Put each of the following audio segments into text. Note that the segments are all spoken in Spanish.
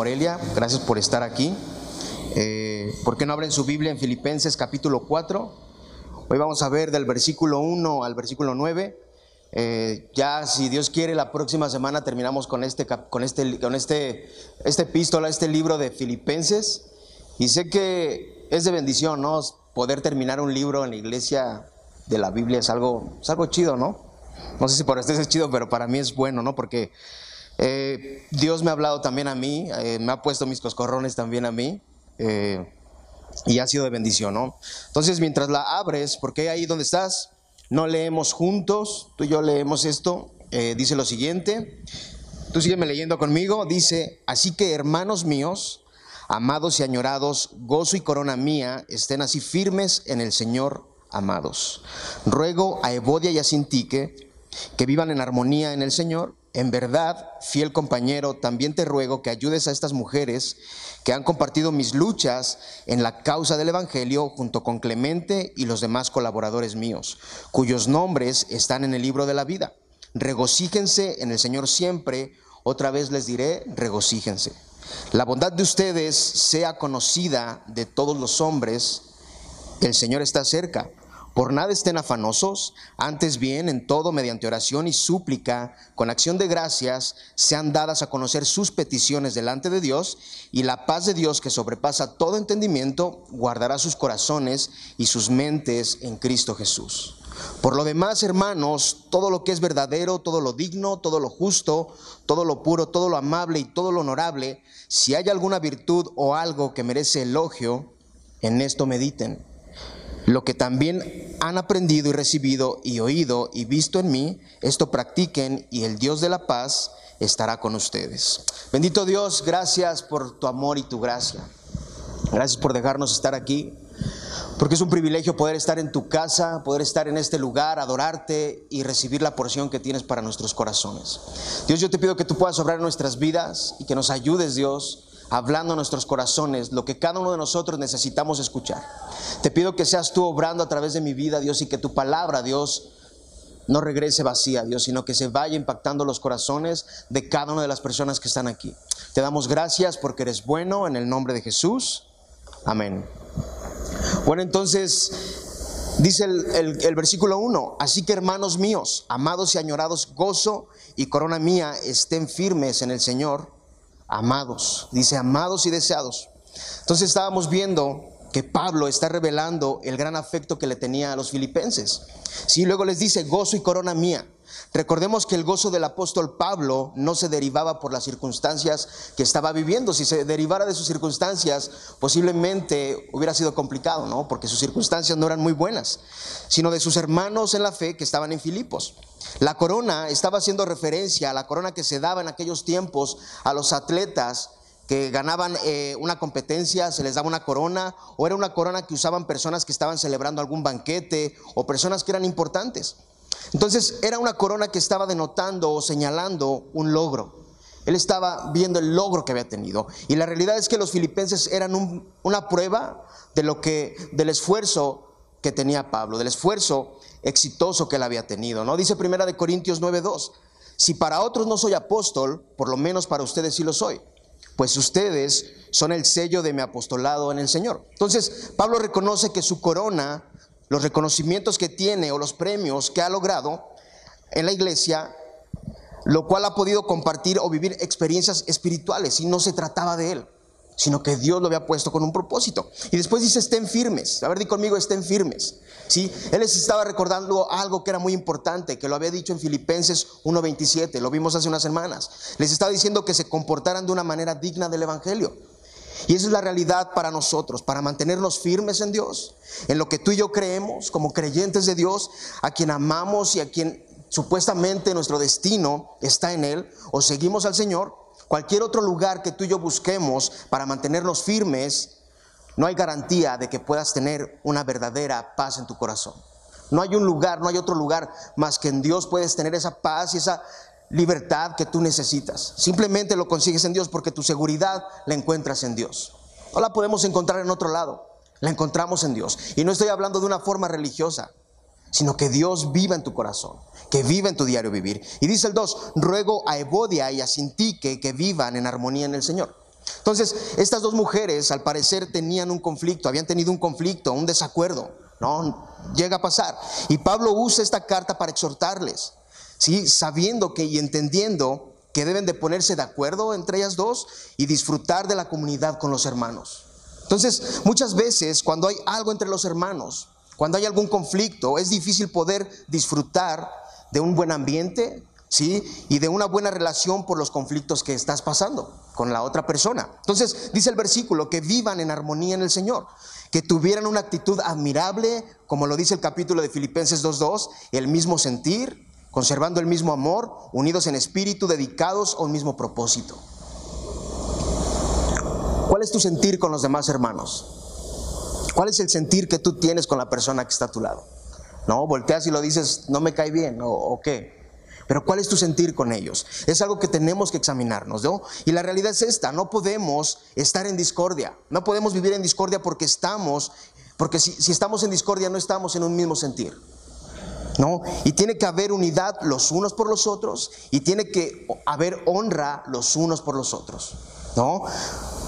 Morelia. Gracias por estar aquí. Eh, ¿Por qué no abren su Biblia en Filipenses capítulo 4? Hoy vamos a ver del versículo 1 al versículo 9. Eh, ya, si Dios quiere, la próxima semana terminamos con este, con este, con este, este epístola, este libro de Filipenses. Y sé que es de bendición, ¿no? Poder terminar un libro en la iglesia de la Biblia es algo, es algo chido, ¿no? No sé si por ustedes es chido, pero para mí es bueno, ¿no? Porque eh, Dios me ha hablado también a mí, eh, me ha puesto mis coscorrones también a mí. Eh, y ha sido de bendición, ¿no? Entonces, mientras la abres, porque ahí donde estás, no leemos juntos, tú y yo leemos esto, dice lo siguiente, tú sígueme leyendo conmigo, dice, así que hermanos míos, amados y añorados, gozo y corona mía, estén así firmes en el Señor, amados. Ruego a Evodia y a Sintique que vivan en armonía en el Señor. En verdad, fiel compañero, también te ruego que ayudes a estas mujeres que han compartido mis luchas en la causa del Evangelio junto con Clemente y los demás colaboradores míos, cuyos nombres están en el libro de la vida. Regocíjense en el Señor siempre. Otra vez les diré, regocíjense. La bondad de ustedes sea conocida de todos los hombres. El Señor está cerca. Por nada estén afanosos, antes bien en todo mediante oración y súplica, con acción de gracias, sean dadas a conocer sus peticiones delante de Dios, y la paz de Dios que sobrepasa todo entendimiento, guardará sus corazones y sus mentes en Cristo Jesús. Por lo demás, hermanos, todo lo que es verdadero, todo lo digno, todo lo justo, todo lo puro, todo lo amable y todo lo honorable, si hay alguna virtud o algo que merece elogio, en esto mediten lo que también han aprendido y recibido y oído y visto en mí, esto practiquen y el Dios de la paz estará con ustedes. Bendito Dios, gracias por tu amor y tu gracia. Gracias por dejarnos estar aquí, porque es un privilegio poder estar en tu casa, poder estar en este lugar, adorarte y recibir la porción que tienes para nuestros corazones. Dios, yo te pido que tú puedas obrar nuestras vidas y que nos ayudes, Dios, hablando a nuestros corazones lo que cada uno de nosotros necesitamos escuchar. Te pido que seas tú obrando a través de mi vida, Dios, y que tu palabra, Dios, no regrese vacía, Dios, sino que se vaya impactando los corazones de cada una de las personas que están aquí. Te damos gracias porque eres bueno en el nombre de Jesús. Amén. Bueno, entonces dice el, el versículo 1, así que hermanos míos, amados y añorados, gozo y corona mía, estén firmes en el Señor amados, dice amados y deseados. Entonces estábamos viendo que Pablo está revelando el gran afecto que le tenía a los filipenses. Sí, luego les dice gozo y corona mía. Recordemos que el gozo del apóstol Pablo no se derivaba por las circunstancias que estaba viviendo. Si se derivara de sus circunstancias, posiblemente hubiera sido complicado, ¿no? Porque sus circunstancias no eran muy buenas, sino de sus hermanos en la fe que estaban en Filipos. La corona estaba haciendo referencia a la corona que se daba en aquellos tiempos a los atletas que ganaban eh, una competencia, se les daba una corona, o era una corona que usaban personas que estaban celebrando algún banquete o personas que eran importantes. Entonces era una corona que estaba denotando o señalando un logro. Él estaba viendo el logro que había tenido. Y la realidad es que los filipenses eran una prueba de lo que, del esfuerzo que tenía Pablo, del esfuerzo exitoso que él había tenido. ¿no? Dice Primera de Corintios 9:2, si para otros no soy apóstol, por lo menos para ustedes sí lo soy, pues ustedes son el sello de mi apostolado en el Señor. Entonces, Pablo reconoce que su corona los reconocimientos que tiene o los premios que ha logrado en la iglesia, lo cual ha podido compartir o vivir experiencias espirituales y no se trataba de él, sino que Dios lo había puesto con un propósito. Y después dice, estén firmes. A ver, di conmigo, estén firmes. ¿Sí? Él les estaba recordando algo que era muy importante, que lo había dicho en Filipenses 1.27, lo vimos hace unas semanas. Les estaba diciendo que se comportaran de una manera digna del Evangelio. Y esa es la realidad para nosotros, para mantenernos firmes en Dios, en lo que tú y yo creemos como creyentes de Dios, a quien amamos y a quien supuestamente nuestro destino está en Él, o seguimos al Señor, cualquier otro lugar que tú y yo busquemos para mantenernos firmes, no hay garantía de que puedas tener una verdadera paz en tu corazón. No hay un lugar, no hay otro lugar más que en Dios puedes tener esa paz y esa libertad que tú necesitas. Simplemente lo consigues en Dios porque tu seguridad la encuentras en Dios. No la podemos encontrar en otro lado, la encontramos en Dios. Y no estoy hablando de una forma religiosa. sino que Dios viva en tu corazón, que viva en tu diario vivir. Y dice el 2, ruego a Evodia y a Sintique que vivan en armonía en el Señor. Entonces, estas dos mujeres al parecer tenían un conflicto, habían tenido un conflicto, un desacuerdo, ¿no? Llega a pasar. Y Pablo usa esta carta para exhortarles, ¿sí? Sabiendo que y entendiendo que deben de ponerse de acuerdo entre ellas dos y disfrutar de la comunidad con los hermanos. Entonces, muchas veces cuando hay algo entre los hermanos, cuando hay algún conflicto, es difícil poder disfrutar de un buen ambiente, ¿sí? Y de una buena relación por los conflictos que estás pasando con la otra persona. Entonces, dice el versículo, que vivan en armonía en el Señor, que tuvieran una actitud admirable, como lo dice el capítulo de Filipenses 2.2, el mismo sentir, conservando el mismo amor, unidos en espíritu, dedicados a un mismo propósito. ¿Cuál es tu sentir con los demás hermanos? ¿Cuál es el sentir que tú tienes con la persona que está a tu lado? No, volteas y lo dices, no me cae bien, o, qué. Pero ¿cuál es tu sentir con ellos? Es algo que tenemos que examinarnos, ¿no? Y la realidad es esta, no podemos estar en discordia, no podemos vivir en discordia porque estamos, porque si, si estamos en discordia no estamos en un mismo sentir. ¿No? Y tiene que haber unidad los unos por los otros y tiene que haber honra los unos por los otros. ¿No?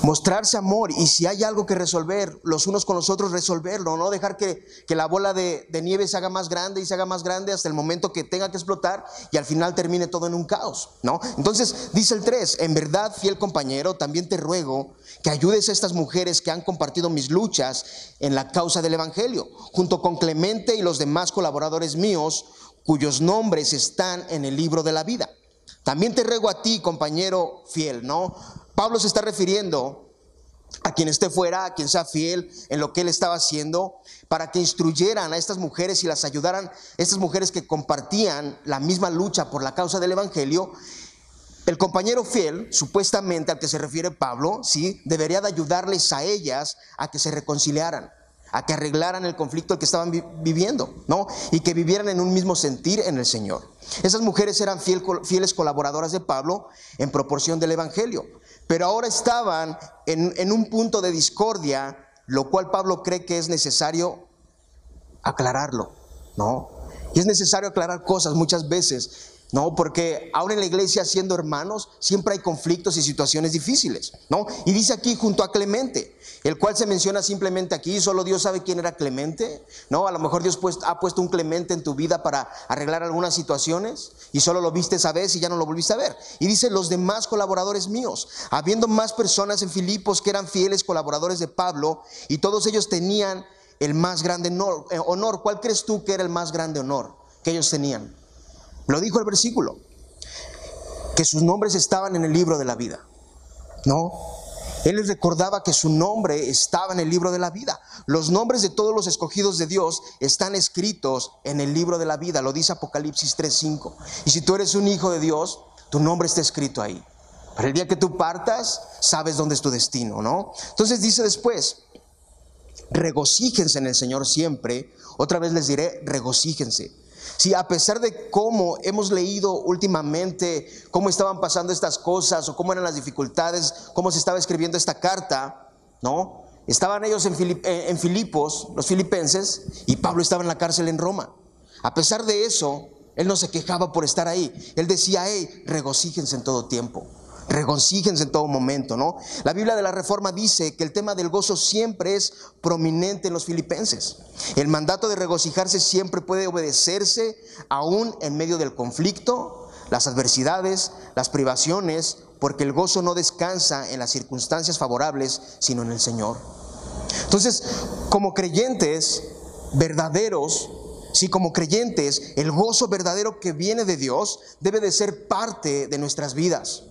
Mostrarse amor y si hay algo que resolver, los unos con los otros resolverlo, no dejar que, la bola de, nieve se haga más grande y se haga más grande hasta el momento que tenga que explotar y al final termine todo en un caos, ¿no? Entonces dice el 3, en verdad, fiel compañero, también te ruego que ayudes a estas mujeres que han compartido mis luchas en la causa del Evangelio, junto con Clemente y los demás colaboradores míos, cuyos nombres están en el libro de la vida. También te ruego a ti, compañero fiel, ¿no? Pablo se está refiriendo a quien esté fuera, a quien sea fiel en lo que él estaba haciendo, para que instruyeran a estas mujeres y las ayudaran, estas mujeres que compartían la misma lucha por la causa del Evangelio. El compañero fiel, supuestamente al que se refiere Pablo, sí, debería de ayudarles a ellas a que se reconciliaran, a que arreglaran el conflicto que estaban viviendo, ¿no? Y que vivieran en un mismo sentir en el Señor. Esas mujeres eran fieles colaboradoras de Pablo en proporción del Evangelio pero ahora estaban en, un punto de discordia, lo cual Pablo cree que es necesario aclararlo, ¿no? Y es necesario aclarar cosas muchas veces ¿no? Porque ahora en la iglesia, siendo hermanos, siempre hay conflictos y situaciones difíciles, ¿no? Y dice aquí junto a Clemente, el cual se menciona simplemente aquí, solo Dios sabe quién era Clemente, ¿no? A lo mejor Dios pues, ha puesto un Clemente en tu vida para arreglar algunas situaciones y solo lo viste esa vez y ya no lo volviste a ver. Y dice los demás colaboradores míos, habiendo más personas en Filipos que eran fieles colaboradores de Pablo y todos ellos tenían el más grande honor. Eh. ¿Cuál crees tú que era el más grande honor que ellos tenían? Lo dijo el versículo, que sus nombres estaban en el libro de la vida. No, él les recordaba que su nombre estaba en el libro de la vida. Los nombres de todos los escogidos de Dios están escritos en el libro de la vida, lo dice Apocalipsis 3:5. Y si tú eres un hijo de Dios, tu nombre está escrito ahí. Para el día que tú partas, sabes dónde es tu destino, ¿no? Entonces dice después, regocíjense en el Señor siempre. Otra vez les diré, regocíjense. Si a pesar de cómo hemos leído últimamente cómo estaban pasando estas cosas o cómo eran las dificultades, cómo se estaba escribiendo esta carta, ¿no? Estaban ellos en, eh, en Filipos, los filipenses, y Pablo estaba en la cárcel en Roma. A pesar de eso, él no se quejaba por estar ahí. Él decía, hey, regocíjense en todo tiempo regocíjense en todo momento, ¿no? La Biblia de la Reforma dice que el tema del gozo siempre es prominente en los filipenses. El mandato de regocijarse siempre puede obedecerse aún en medio del conflicto, las adversidades, las privaciones, porque el gozo no descansa en las circunstancias favorables, sino en el Señor. Entonces, como creyentes verdaderos, si como creyentes el gozo verdadero que viene de Dios debe de ser parte de nuestras vidas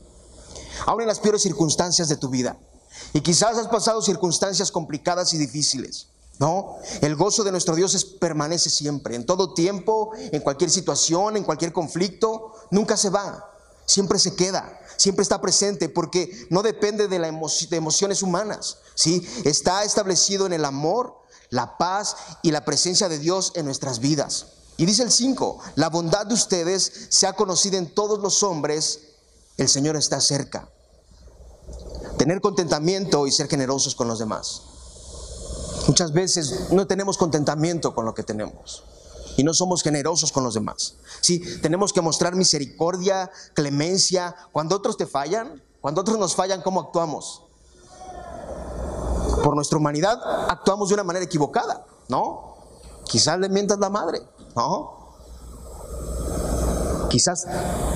aún en las peores circunstancias de tu vida. Y quizás has pasado circunstancias complicadas y difíciles. No, el gozo de nuestro Dios es, permanece siempre, en todo tiempo, en cualquier situación, en cualquier conflicto, nunca se va, siempre se queda, siempre está presente, porque no depende de, la de emociones humanas, ¿sí? Está establecido en el amor, la paz y la presencia de Dios en nuestras vidas. Y dice el 5, la bondad de ustedes se ha conocido en todos los hombres el Señor está cerca. Tener contentamiento y ser generosos con los demás. Muchas veces no tenemos contentamiento con lo que tenemos. y no somos generosos con los demás. Sí, tenemos que mostrar misericordia, clemencia. Cuando otros te fallan, cuando otros nos fallan, ¿cómo actuamos? Por nuestra humanidad actuamos de una manera equivocada, ¿no? Quizás le mientas la madre, ¿no? Quizás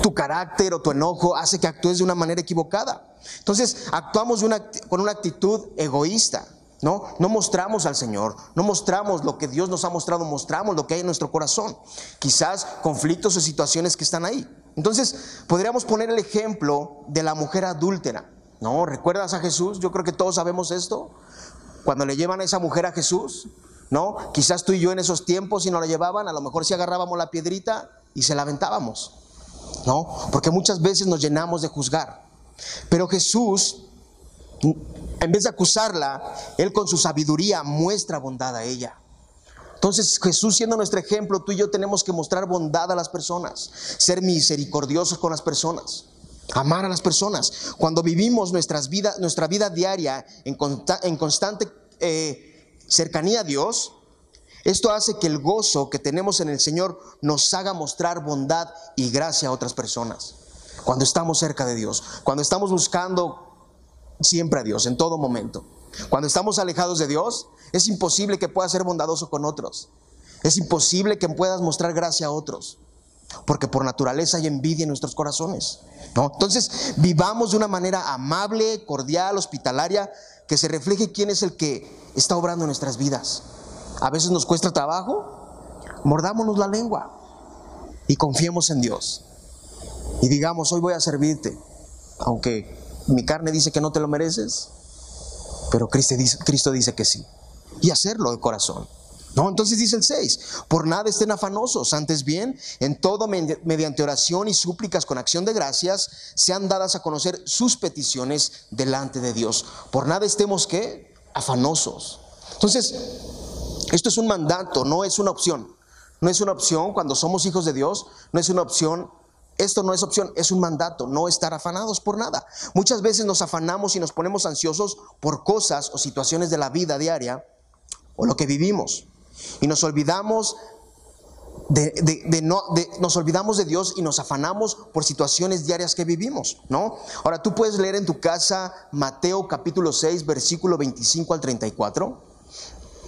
tu carácter o tu enojo hace que actúes de una manera equivocada. Entonces, actuamos con una actitud egoísta. ¿no? No mostramos al Señor, no mostramos lo que Dios nos ha mostrado, mostramos lo que hay en nuestro corazón. Quizás conflictos o situaciones que están ahí. Entonces, podríamos poner el ejemplo de la mujer adúltera, ¿no? ¿Recuerdas a Jesús? Yo creo que todos sabemos esto. Cuando le llevan a esa mujer a Jesús, ¿no? Quizás tú y yo en esos tiempos, si no la llevaban, a lo mejor si agarrábamos la piedrita y se la aventábamos, ¿no? Porque muchas veces nos llenamos de juzgar. Pero Jesús en vez de acusarla, Él con su sabiduría muestra bondad a ella. Entonces Jesús siendo nuestro ejemplo, tú y yo tenemos que mostrar bondad a las personas, ser misericordiosos con las personas, amar a las personas. Cuando vivimos nuestras vidas, nuestra vida diaria en, constante eh, cercanía a Dios, esto hace que el gozo que tenemos en el Señor nos haga mostrar bondad y gracia a otras personas. Cuando estamos cerca de Dios, cuando estamos buscando siempre a Dios, en todo momento. Cuando estamos alejados de Dios, es imposible que puedas ser bondadoso con otros. Es imposible que puedas mostrar gracia a otros. Porque por naturaleza hay envidia en nuestros corazones. Entonces, vivamos de una manera amable, cordial, hospitalaria, que se refleje quién es el que está obrando en nuestras vidas. A veces nos cuesta trabajo, mordámonos la lengua y confiemos en Dios. Y digamos, hoy voy a servirte, aunque mi carne dice que no te lo mereces, pero Cristo dice, que sí. Y hacerlo de corazón. No, entonces dice el 6, por nada estén afanosos, antes bien, en todo mediante oración y súplicas con acción de gracias, sean dadas a conocer sus peticiones delante de Dios. Por nada estemos qué? Afanosos. Entonces, esto es un mandato, no es una opción. No es una opción cuando somos hijos de Dios, no es una opción esto no es opción, es un mandato, no estar afanados por nada. Muchas veces nos afanamos y nos ponemos ansiosos por cosas o situaciones de la vida diaria o lo que vivimos. Y nos olvidamos de, no, nos olvidamos de Dios y nos afanamos por situaciones diarias que vivimos, ¿no? Ahora tú puedes leer en tu casa Mateo capítulo 6, versículo 25 al 34.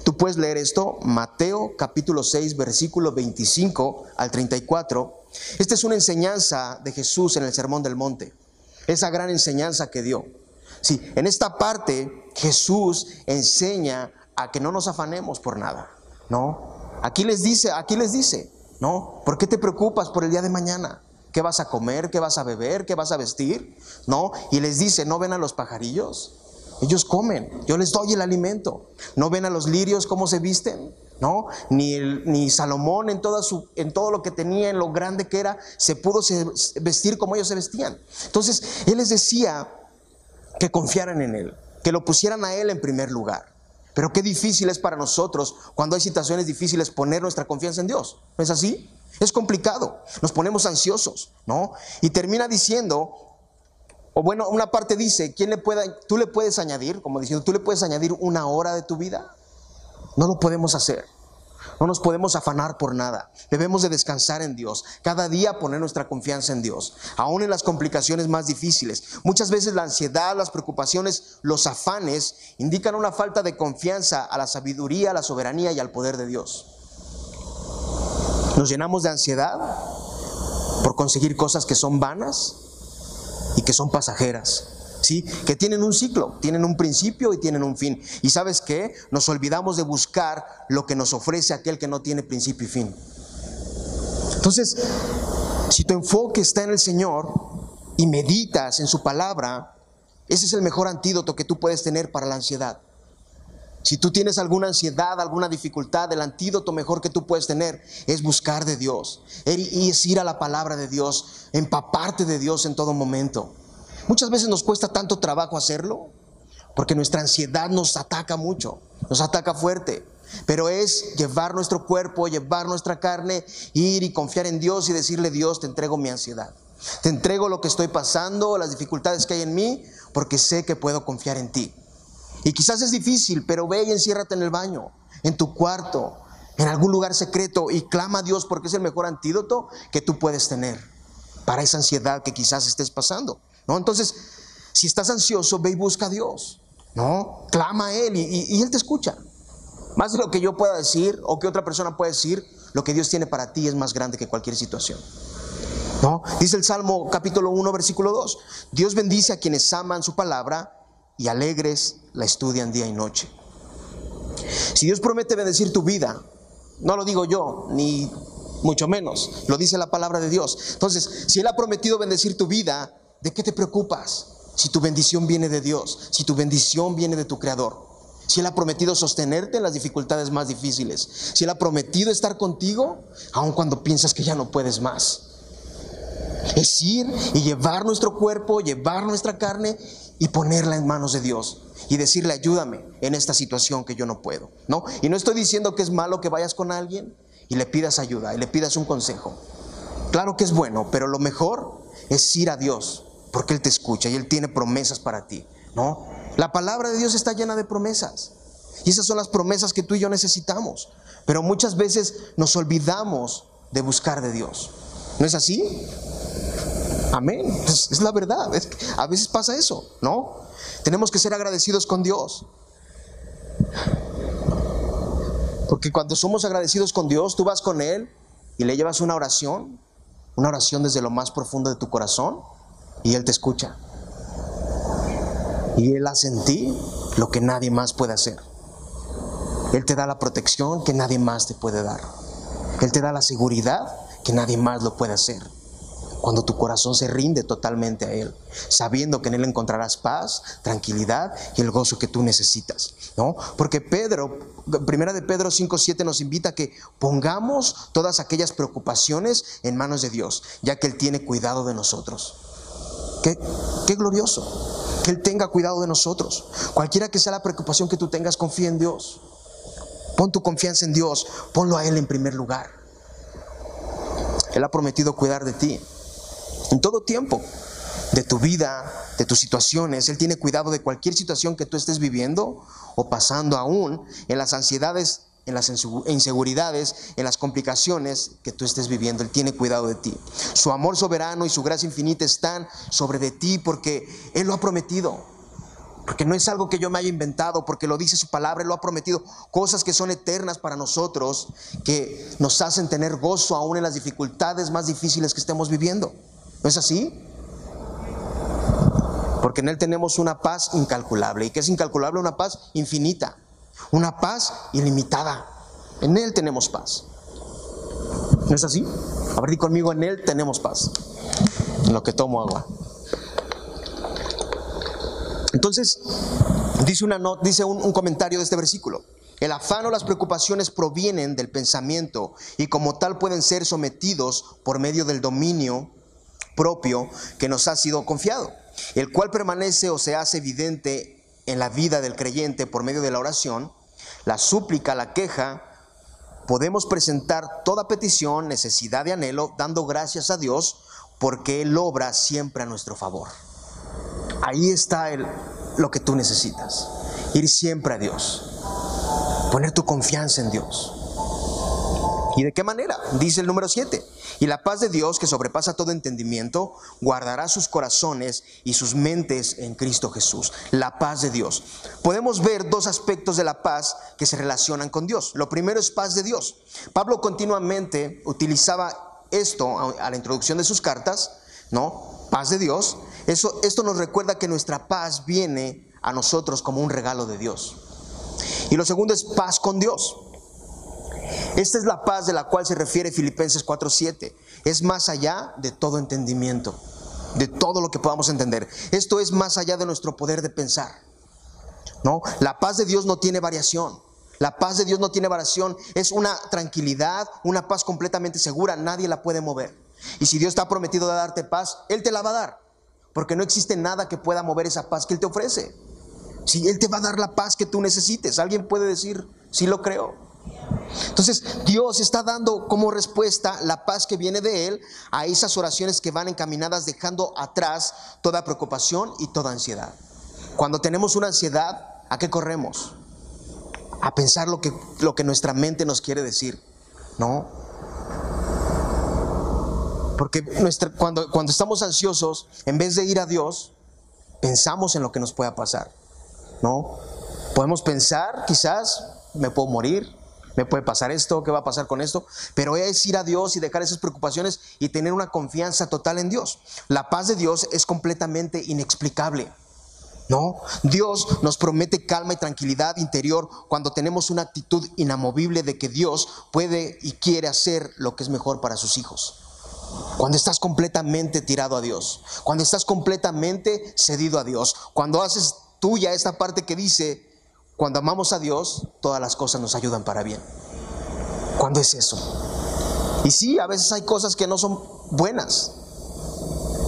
Tú puedes leer esto, Mateo capítulo 6, versículo 25 al 34. Esta es una enseñanza de Jesús en el Sermón del Monte, esa gran enseñanza que dio. Sí, en esta parte Jesús enseña a que no nos afanemos por nada, ¿no? Aquí les dice, aquí les dice, ¿no? ¿Por qué te preocupas por el día de mañana? ¿Qué vas a comer? ¿Qué vas a beber? ¿Qué vas a vestir? ¿No? Y les dice, ¿no ven a los pajarillos? Ellos comen, yo les doy el alimento. ¿No ven a los lirios cómo se visten? ¿No? Ni, Salomón en todo lo que tenía, en lo grande que era, se pudo vestir como ellos se vestían. Entonces, Él les decía que confiaran en Él, que lo pusieran a Él en primer lugar. Pero qué difícil es para nosotros, cuando hay situaciones difíciles, poner nuestra confianza en Dios. ¿No es así? Es complicado, nos ponemos ansiosos, ¿no? Y termina diciendo, o bueno, una parte dice, ¿quién le tú le puedes añadir, como diciendo, tú le puedes añadir una hora de tu vida? No lo podemos hacer. No nos podemos afanar por nada. Debemos de descansar en Dios. Cada día poner nuestra confianza en Dios. Aún en las complicaciones más difíciles. Muchas veces la ansiedad, las preocupaciones, los afanes indican una falta de confianza a la sabiduría, a la soberanía y al poder de Dios. Nos llenamos de ansiedad por conseguir cosas que son vanas que son pasajeras. ¿Sí? Que tienen un ciclo, tienen un principio y tienen un fin. Y sabes qué? Nos olvidamos de buscar lo que nos ofrece aquel que no tiene principio y fin. Entonces, si tu enfoque está en el Señor y meditas en su palabra, ese es el mejor antídoto que tú puedes tener para la ansiedad. Si tú tienes alguna ansiedad, alguna dificultad, el antídoto mejor que tú puedes tener es buscar de Dios, y es ir a la palabra de Dios, empaparte de Dios en todo momento. Muchas veces nos cuesta tanto trabajo hacerlo porque nuestra ansiedad nos ataca mucho, nos ataca fuerte. Pero es llevar nuestro cuerpo, llevar nuestra carne, ir y confiar en Dios y decirle, Dios, te entrego mi ansiedad. Te entrego lo que estoy pasando, las dificultades que hay en mí, porque sé que puedo confiar en ti. Y quizás es difícil, pero ve y enciérrate en el baño, en tu cuarto, en algún lugar secreto y clama a Dios porque es el mejor antídoto que tú puedes tener para esa ansiedad que quizás estés pasando. ¿no? Entonces, si estás ansioso, ve y busca a Dios. ¿no? Clama a Él y, Él te escucha. Más de lo que yo pueda decir o que otra persona pueda decir, lo que Dios tiene para ti es más grande que cualquier situación. ¿No? Dice el Salmo capítulo 1, versículo 2. Dios bendice a quienes aman su palabra y alegres la estudian día y noche. Si Dios promete bendecir tu vida, no lo digo yo, ni mucho menos, lo dice la palabra de Dios. Entonces, si Él ha prometido bendecir tu vida, ¿de qué te preocupas? Si tu bendición viene de Dios, si tu bendición viene de tu Creador, si Él ha prometido sostenerte en las dificultades más difíciles, si Él ha prometido estar contigo, aun cuando piensas que ya no puedes más. Es ir y llevar nuestro cuerpo, llevar nuestra carne y ponerla en manos de Dios y decirle, ayúdame en esta situación que yo no puedo. ¿no? Y no estoy diciendo que es malo que vayas con alguien y le pidas ayuda y le pidas un consejo. Claro que es bueno, pero lo mejor es ir a Dios, porque Él te escucha y Él tiene promesas para ti. ¿no? La palabra de Dios está llena de promesas. Y esas son las promesas que tú y yo necesitamos. Pero muchas veces nos olvidamos de buscar de Dios. ¿No es así? Amén. Es, la verdad. a veces pasa eso, ¿no? Tenemos que ser agradecidos con Dios. Porque cuando somos agradecidos con Dios, tú vas con Él y le llevas una oración, una oración desde lo más profundo de tu corazón, y Él te escucha. Y Él hace en ti lo que nadie más puede hacer. Él te da la protección que nadie más te puede dar. Él te da la seguridad que nadie más lo puede hacer cuando tu corazón se rinde totalmente a Él, sabiendo que en Él encontrarás paz, tranquilidad y el gozo que tú necesitas, ¿no? Porque Pedro, primera de Pedro 5:7 nos invita a que pongamos todas aquellas preocupaciones en manos de Dios, ya que Él tiene cuidado de nosotros. Qué, qué glorioso, que Él tenga cuidado de nosotros. Cualquiera que sea la preocupación que tú tengas, confía en Dios. Pon tu confianza en Dios, ponlo a Él en primer lugar. Él ha prometido cuidar de ti en todo tiempo de tu vida, de tus situaciones. Él tiene cuidado de cualquier situación que tú estés viviendo o pasando aún, en las ansiedades, en las inseguridades, en las complicaciones que tú estés viviendo. Él tiene cuidado de ti. Su amor soberano y su gracia infinita están sobre de ti porque Él lo ha prometido. Porque no es algo que yo me haya inventado, porque lo dice su palabra, Él lo ha prometido. Cosas que son eternas para nosotros, que nos hacen tener gozo aún en las dificultades más difíciles que estemos viviendo. ¿No es así? Porque en Él tenemos una paz incalculable. ¿Y que es incalculable? Una paz infinita. Una paz ilimitada. En Él tenemos paz. ¿No es así? A conmigo, en Él tenemos paz. En lo que tomo agua. Entonces, dice, una dice un comentario de este versículo. El afán o las preocupaciones provienen del pensamiento y como tal pueden ser sometidos por medio del dominio propio que nos ha sido confiado, el cual permanece o se hace evidente en la vida del creyente por medio de la oración, la súplica, la queja, podemos presentar toda petición, necesidad de anhelo, dando gracias a Dios porque Él obra siempre a nuestro favor. Ahí está el, lo que tú necesitas, ir siempre a Dios, poner tu confianza en Dios. ¿Y de qué manera? Dice el número 7. Y la paz de Dios, que sobrepasa todo entendimiento, guardará sus corazones y sus mentes en Cristo Jesús. La paz de Dios. Podemos ver dos aspectos de la paz que se relacionan con Dios. Lo primero es paz de Dios. Pablo continuamente utilizaba esto a la introducción de sus cartas, ¿no? Paz de Dios. Eso, esto nos recuerda que nuestra paz viene a nosotros como un regalo de Dios. Y lo segundo es paz con Dios. Esta es la paz de la cual se refiere Filipenses 4:7. Es más allá de todo entendimiento, de todo lo que podamos entender. Esto es más allá de nuestro poder de pensar. ¿No? La paz de Dios no tiene variación. La paz de Dios no tiene variación, es una tranquilidad, una paz completamente segura, nadie la puede mover. Y si Dios está prometido de darte paz, Él te la va a dar, porque no existe nada que pueda mover esa paz que Él te ofrece. Si Él te va a dar la paz que tú necesites, alguien puede decir, sí lo creo. Entonces Dios está dando como respuesta la paz que viene de Él a esas oraciones que van encaminadas dejando atrás toda preocupación y toda ansiedad. Cuando tenemos una ansiedad, ¿a qué corremos? a pensar lo que, lo que nuestra mente nos quiere decir, ¿no? Porque nuestra, cuando, cuando estamos ansiosos, en vez de ir a Dios, pensamos en lo que nos pueda pasar, ¿no? Podemos pensar, quizás, me puedo morir, me puede pasar esto, qué va a pasar con esto, pero es ir a Dios y dejar esas preocupaciones y tener una confianza total en Dios. La paz de Dios es completamente inexplicable. No, Dios nos promete calma y tranquilidad interior cuando tenemos una actitud inamovible de que Dios puede y quiere hacer lo que es mejor para sus hijos. Cuando estás completamente tirado a Dios, cuando estás completamente cedido a Dios, cuando haces tuya esta parte que dice, cuando amamos a Dios, todas las cosas nos ayudan para bien. ¿Cuándo es eso? Y sí, a veces hay cosas que no son buenas,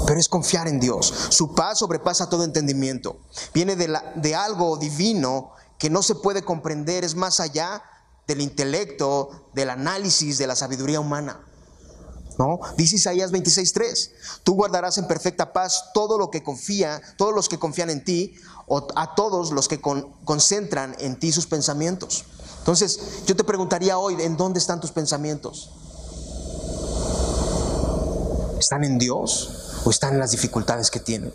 pero es confiar en Dios. Su paz sobrepasa todo entendimiento. Viene de, algo divino que no se puede comprender, es más allá del intelecto, del análisis, de la sabiduría humana. ¿No? Dice Isaías 26:3, tú guardarás en perfecta paz todo lo que confía, todos los que confían en ti, a todos los que concentran en ti sus pensamientos. Entonces, yo te preguntaría hoy, ¿en dónde están tus pensamientos? ¿Están en Dios? o están en las dificultades que tienen.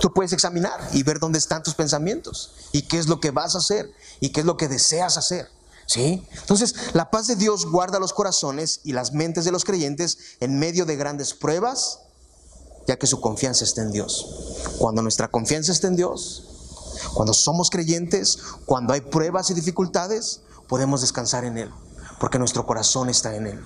tú puedes examinar y ver dónde están tus pensamientos y qué es lo que vas a hacer y qué es lo que deseas hacer. ¿Sí? Entonces, la paz de Dios guarda los corazones y las mentes de los creyentes en medio de grandes pruebas, ya que su confianza está en Dios. Cuando nuestra confianza está en Dios, cuando somos creyentes, cuando hay pruebas y dificultades, podemos descansar en Él, porque nuestro corazón está en Él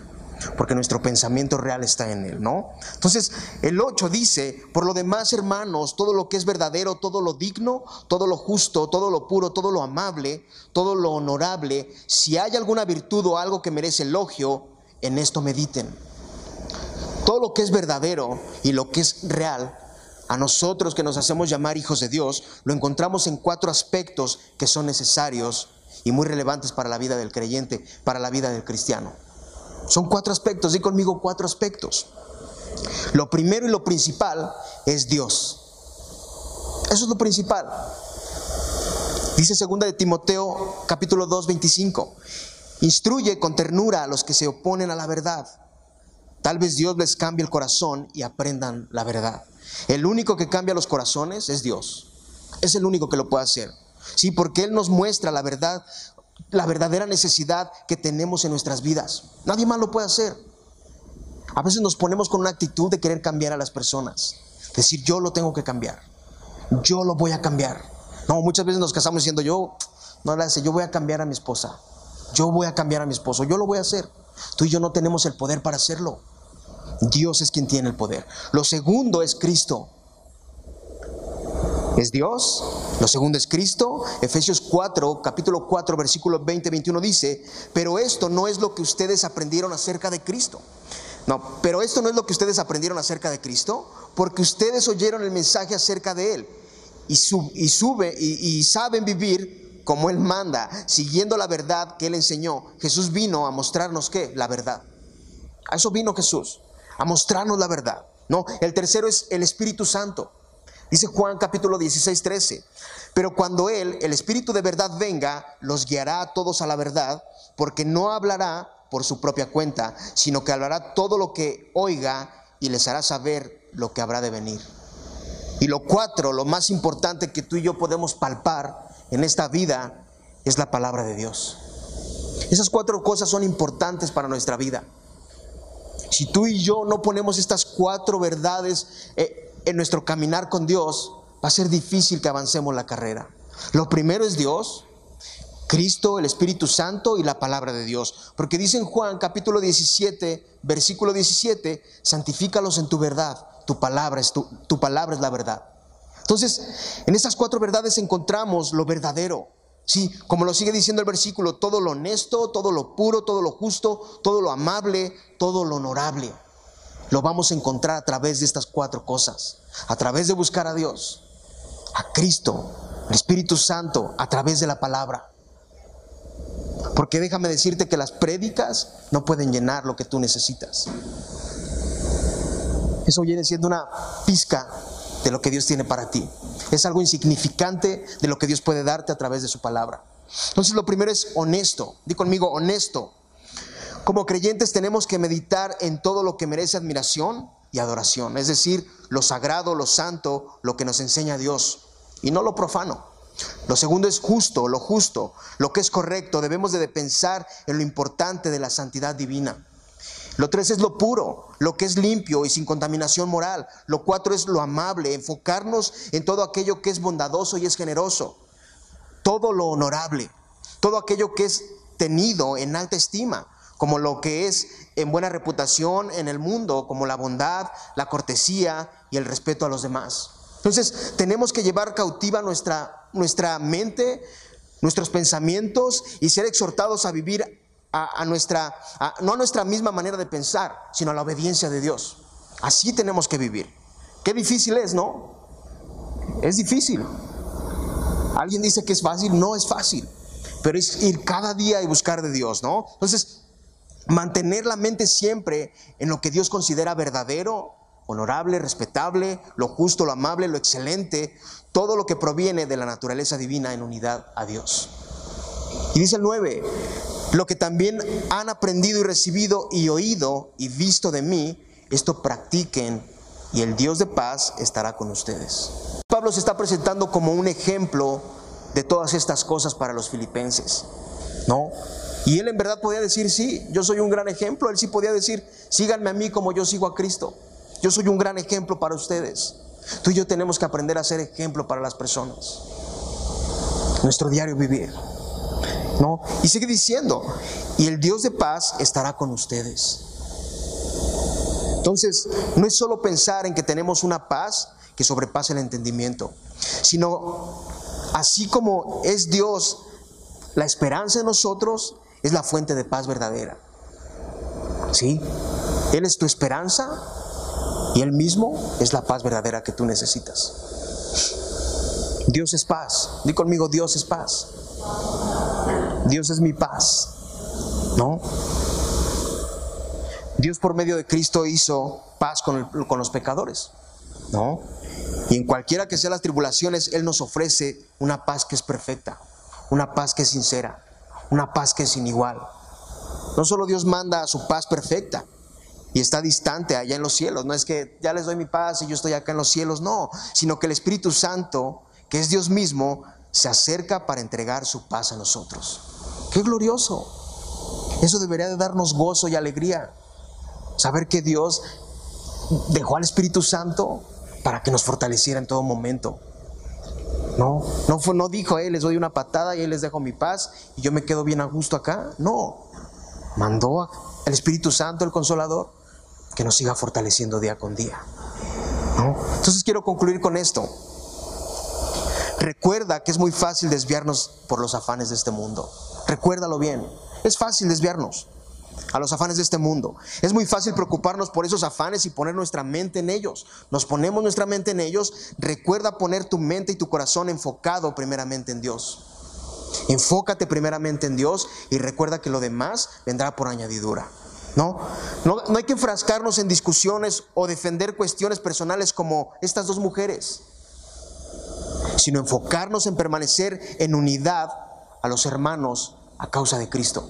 porque nuestro pensamiento real está en Él, ¿no? Entonces, el 8 dice, por lo demás, hermanos, todo lo que es verdadero, todo lo digno, todo lo justo, todo lo puro, todo lo amable, todo lo honorable, si hay alguna virtud o algo que merece elogio, en esto mediten. Todo lo que es verdadero y lo que es real, a nosotros que nos hacemos llamar hijos de Dios, lo encontramos en cuatro aspectos que son necesarios y muy relevantes para la vida del creyente, para la vida del cristiano. Son cuatro aspectos, di conmigo cuatro aspectos. Lo primero y lo principal es Dios. Eso es lo principal. Dice segunda de Timoteo capítulo 2, 25. Instruye con ternura a los que se oponen a la verdad. Tal vez Dios les cambie el corazón y aprendan la verdad. El único que cambia los corazones es Dios. Es el único que lo puede hacer. Sí, porque Él nos muestra la verdad la verdadera necesidad que tenemos en nuestras vidas. Nadie más lo puede hacer. A veces nos ponemos con una actitud de querer cambiar a las personas. Decir, yo lo tengo que cambiar. Yo lo voy a cambiar. No, muchas veces nos casamos diciendo, yo, no la hace, yo voy a cambiar a mi esposa. Yo voy a cambiar a mi esposo. Yo lo voy a hacer. Tú y yo no tenemos el poder para hacerlo. Dios es quien tiene el poder. Lo segundo es Cristo. Es Dios lo segundo es Cristo. Efesios 4, capítulo 4, versículo 20, 21 dice, pero esto no es lo que ustedes aprendieron acerca de Cristo. No, pero esto no es lo que ustedes aprendieron acerca de Cristo, porque ustedes oyeron el mensaje acerca de Él y, y sube y, saben vivir como Él manda, siguiendo la verdad que Él enseñó. Jesús vino a mostrarnos qué? La verdad. A eso vino Jesús, a mostrarnos la verdad. No, el tercero es el Espíritu Santo. Dice Juan capítulo 16, 13. Pero cuando Él, el Espíritu de verdad, venga, los guiará a todos a la verdad, porque no hablará por su propia cuenta, sino que hablará todo lo que oiga y les hará saber lo que habrá de venir. Y lo cuatro, lo más importante que tú y yo podemos palpar en esta vida, es la palabra de Dios. Esas cuatro cosas son importantes para nuestra vida. Si tú y yo no ponemos estas cuatro verdades, eh, en nuestro caminar con Dios, va a ser difícil que avancemos la carrera. Lo primero es Dios, Cristo, el Espíritu Santo y la palabra de Dios. Porque dice en Juan capítulo 17, versículo 17, santifícalos en tu verdad, tu palabra es, tu, tu palabra es la verdad. Entonces, en estas cuatro verdades encontramos lo verdadero. Sí, como lo sigue diciendo el versículo, todo lo honesto, todo lo puro, todo lo justo, todo lo amable, todo lo honorable lo vamos a encontrar a través de estas cuatro cosas. A través de buscar a Dios, a Cristo, al Espíritu Santo, a través de la palabra. Porque déjame decirte que las prédicas no pueden llenar lo que tú necesitas. Eso viene siendo una pizca de lo que Dios tiene para ti. es algo insignificante de lo que Dios puede darte a través de su palabra. Entonces lo primero es honesto, di conmigo honesto. Como creyentes tenemos que meditar en todo lo que merece admiración y adoración, es decir, lo sagrado, lo santo, lo que nos enseña Dios, y no lo profano. Lo segundo es justo, lo justo, lo que es correcto. Debemos de pensar en lo importante de la santidad divina. Lo tres es lo puro, lo que es limpio y sin contaminación moral. Lo cuatro es lo amable, enfocarnos en todo aquello que es bondadoso y es generoso. Todo lo honorable, todo aquello que es tenido en alta estima, como lo que es en buena reputación en el mundo, como la bondad, la cortesía y el respeto a los demás. Entonces tenemos que llevar cautiva nuestra, nuestra mente, nuestros pensamientos y ser exhortados a vivir a, nuestra, no a nuestra misma manera de pensar, sino a la obediencia de Dios. Así tenemos que vivir. Qué difícil es, ¿no? Es difícil. Alguien dice que es fácil, no es fácil, pero es ir cada día y buscar de Dios, ¿no? Entonces, mantener la mente siempre en lo que Dios considera verdadero, honorable, respetable, lo justo, lo amable, lo excelente, todo lo que proviene de la naturaleza divina en unidad a Dios. Y dice el 9, lo que también han aprendido y recibido y oído y visto de mí, esto practiquen y el Dios de paz estará con ustedes. Pablo se está presentando como un ejemplo de todas estas cosas para los filipenses, ¿no? Y él en verdad podía decir, sí, yo soy un gran ejemplo. Él sí podía decir, síganme a mí como yo sigo a Cristo. Yo soy un gran ejemplo para ustedes. Tú y yo tenemos que aprender a ser ejemplo para las personas. Nuestro diario vivir. ¿No? Y sigue diciendo, y el Dios de paz estará con ustedes. Entonces, no es solo pensar en que tenemos una paz que sobrepasa el entendimiento, sino así como es Dios la esperanza de nosotros, es la fuente de paz verdadera. ¿Sí? Él es tu esperanza y Él mismo es la paz verdadera que tú necesitas. Dios es paz. Di conmigo, Dios es paz. Dios es mi paz. ¿No? Dios por medio de Cristo hizo paz con, los pecadores. ¿No? Y en cualquiera que sean las tribulaciones, Él nos ofrece una paz que es perfecta, una paz que es sincera, una paz que es sin igual. No solo Dios manda su paz perfecta y está distante allá en los cielos, no es que ya les doy mi paz y yo estoy acá en los cielos, no, sino que el Espíritu Santo, que es Dios mismo, se acerca para entregar su paz a nosotros. Qué glorioso. Eso debería de darnos gozo y alegría. Saber que Dios dejó al Espíritu Santo para que nos fortaleciera en todo momento. No, no, dijo, eh, les doy una patada y él les dejo mi paz y yo me quedo bien a gusto acá. No, mandó al Espíritu Santo, el Consolador, que nos siga fortaleciendo día con día. Entonces quiero concluir con esto. Recuerda que es muy fácil desviarnos por los afanes de este mundo. Recuérdalo bien. Es fácil desviarnos a los afanes de este mundo. Es muy fácil preocuparnos por esos afanes y poner nuestra mente en ellos. Nos ponemos nuestra mente en ellos. Recuerda poner tu mente y tu corazón enfocado primeramente en Dios. Enfócate primeramente en Dios y recuerda que lo demás vendrá por añadidura. ¿No? No, hay que enfrascarnos en discusiones o defender cuestiones personales como estas dos mujeres, sino enfocarnos en permanecer en unidad a los hermanos a causa de Cristo.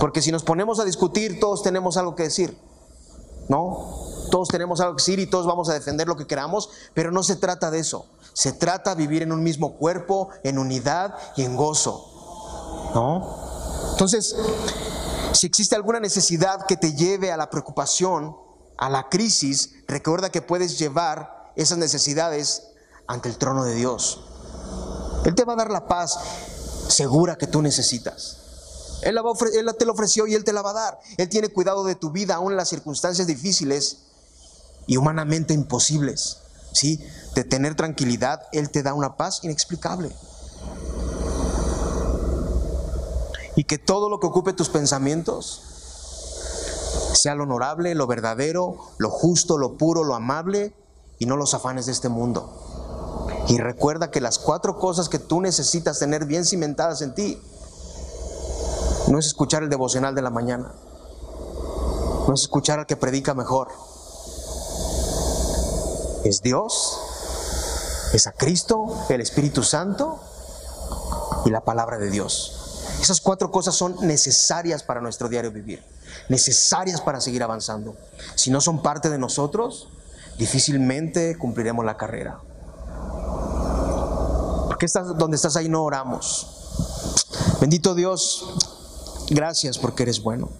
Porque si nos ponemos a discutir, todos tenemos algo que decir. ¿No? Todos tenemos algo que decir y todos vamos a defender lo que queramos, pero no se trata de eso. Se trata de vivir en un mismo cuerpo, en unidad y en gozo. ¿No? Entonces, si existe alguna necesidad que te lleve a la preocupación, a la crisis, recuerda que puedes llevar esas necesidades ante el trono de Dios. Él te va a dar la paz segura que tú necesitas. Él, te lo ofreció y Él te la va a dar. Él tiene cuidado de tu vida aún en las circunstancias difíciles y humanamente imposibles. ¿sí? De tener tranquilidad, Él te da una paz inexplicable. Y que todo lo que ocupe tus pensamientos sea lo honorable, lo verdadero, lo justo, lo puro, lo amable y no los afanes de este mundo. Y recuerda que las cuatro cosas que tú necesitas tener bien cimentadas en ti no es escuchar el devocional de la mañana. No es escuchar al que predica mejor. Es Dios Es a Cristo, el Espíritu Santo y la palabra de Dios. Esas cuatro cosas son necesarias para nuestro diario vivir, necesarias para seguir avanzando. Si no son parte de nosotros, difícilmente cumpliremos la carrera. Estás, donde estás ahí no oramos. Bendito Dios, gracias porque eres bueno.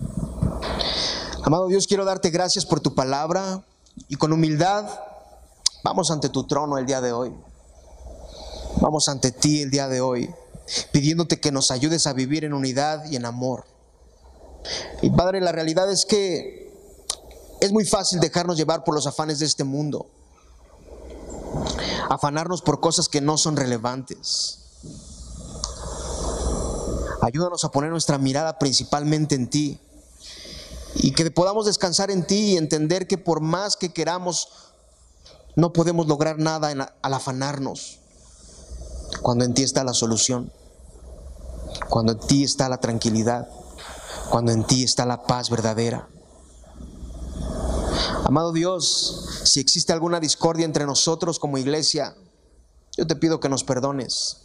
Amado Dios, quiero darte gracias por tu palabra y con humildad vamos ante tu trono el día de hoy. Vamos ante ti el día de hoy pidiéndote que nos ayudes a vivir en unidad y en amor. Y Padre, la realidad es que es muy fácil dejarnos llevar por los afanes de este mundo, afanarnos por cosas que no son relevantes. Ayúdanos a poner nuestra mirada principalmente en ti y que podamos descansar en ti y entender que por más que queramos, no podemos lograr nada al afanarnos cuando en ti está la solución cuando en ti está la tranquilidad, cuando en ti está la paz verdadera. Amado Dios, si existe alguna discordia entre nosotros como iglesia, yo te pido que nos perdones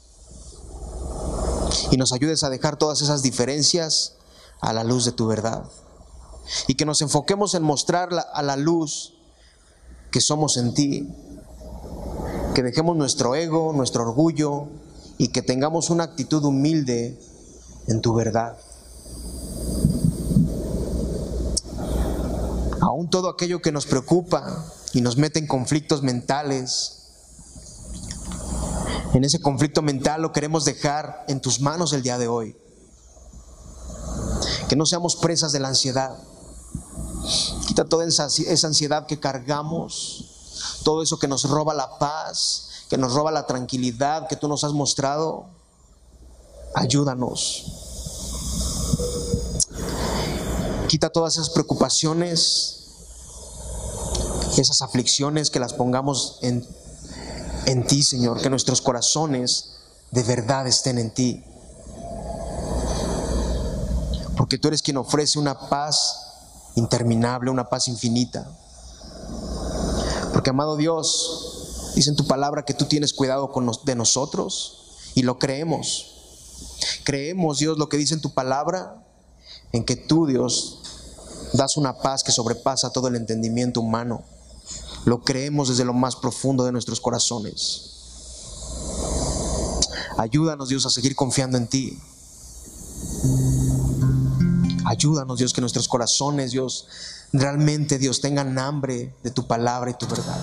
y nos ayudes a dejar todas esas diferencias a la luz de tu verdad. Y que nos enfoquemos en mostrar a la luz que somos en ti. Que dejemos nuestro ego, nuestro orgullo, y que tengamos una actitud humilde en tu verdad. Aún todo aquello que nos preocupa y nos mete en conflictos mentales, en ese conflicto mental lo queremos dejar en tus manos el día de hoy. Que no seamos presas de la ansiedad. Quita toda esa, ansiedad que cargamos, todo eso que nos roba la paz, que nos roba la tranquilidad que tú nos has mostrado. Ayúdanos. Quita todas esas preocupaciones, esas aflicciones, que las pongamos en, en ti, Señor, que nuestros corazones de verdad estén en ti. Porque tú eres quien ofrece una paz interminable, una paz infinita. Porque, amado Dios, Dice en tu palabra que tú tienes cuidado con de nosotros y lo creemos. Creemos, Dios, lo que dice en tu palabra, en que tú, Dios, das una paz que sobrepasa todo el entendimiento humano. Lo creemos desde lo más profundo de nuestros corazones. Ayúdanos, Dios, a seguir confiando en ti. Ayúdanos, Dios, que nuestros corazones, Dios, realmente, Dios, tengan hambre de tu palabra y tu verdad.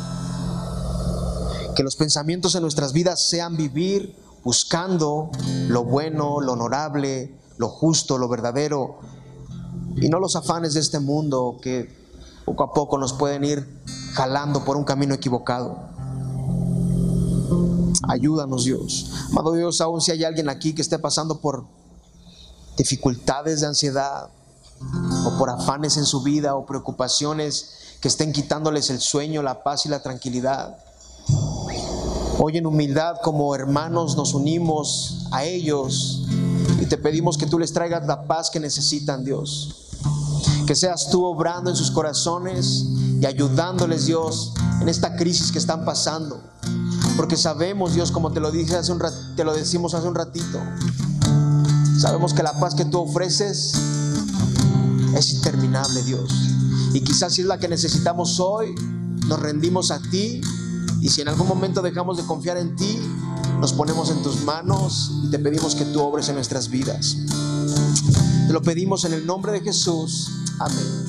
Que los pensamientos en nuestras vidas sean vivir buscando lo bueno, lo honorable, lo justo, lo verdadero, y no los afanes de este mundo que poco a poco nos pueden ir jalando por un camino equivocado. Ayúdanos Dios. Amado Dios, aún si hay alguien aquí que esté pasando por dificultades de ansiedad o por afanes en su vida o preocupaciones que estén quitándoles el sueño, la paz y la tranquilidad. Hoy en humildad como hermanos nos unimos a ellos y te pedimos que tú les traigas la paz que necesitan, Dios. Que seas tú obrando en sus corazones y ayudándoles, Dios, en esta crisis que están pasando. Porque sabemos, Dios, como te lo dije hace un te lo decimos hace un ratito. Sabemos que la paz que tú ofreces es interminable, Dios. Y quizás si es la que necesitamos hoy, nos rendimos a ti y si en algún momento dejamos de confiar en ti, nos ponemos en tus manos y te pedimos que tú obres en nuestras vidas. Te lo pedimos en el nombre de Jesús. Amén.